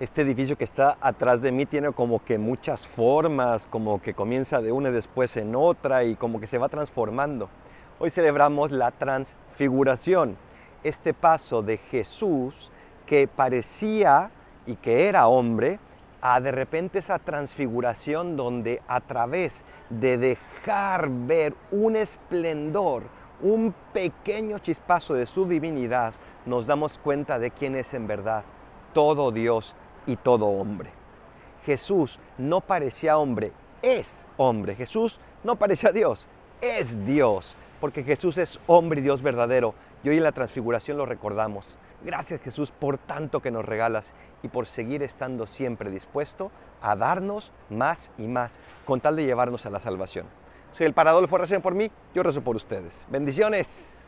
Este edificio que está atrás de mí tiene como que muchas formas, como que comienza de una y después en otra y como que se va transformando. Hoy celebramos la transfiguración, este paso de Jesús que parecía y que era hombre, a de repente esa transfiguración donde a través de dejar ver un esplendor, un pequeño chispazo de su divinidad, nos damos cuenta de quién es en verdad todo Dios y todo hombre. Jesús no parecía hombre, es hombre. Jesús no parecía Dios, es Dios, porque Jesús es hombre y Dios verdadero. Y hoy en la transfiguración lo recordamos. Gracias Jesús por tanto que nos regalas y por seguir estando siempre dispuesto a darnos más y más con tal de llevarnos a la salvación. Soy el Parador, fue por mí, yo rezo por ustedes. Bendiciones.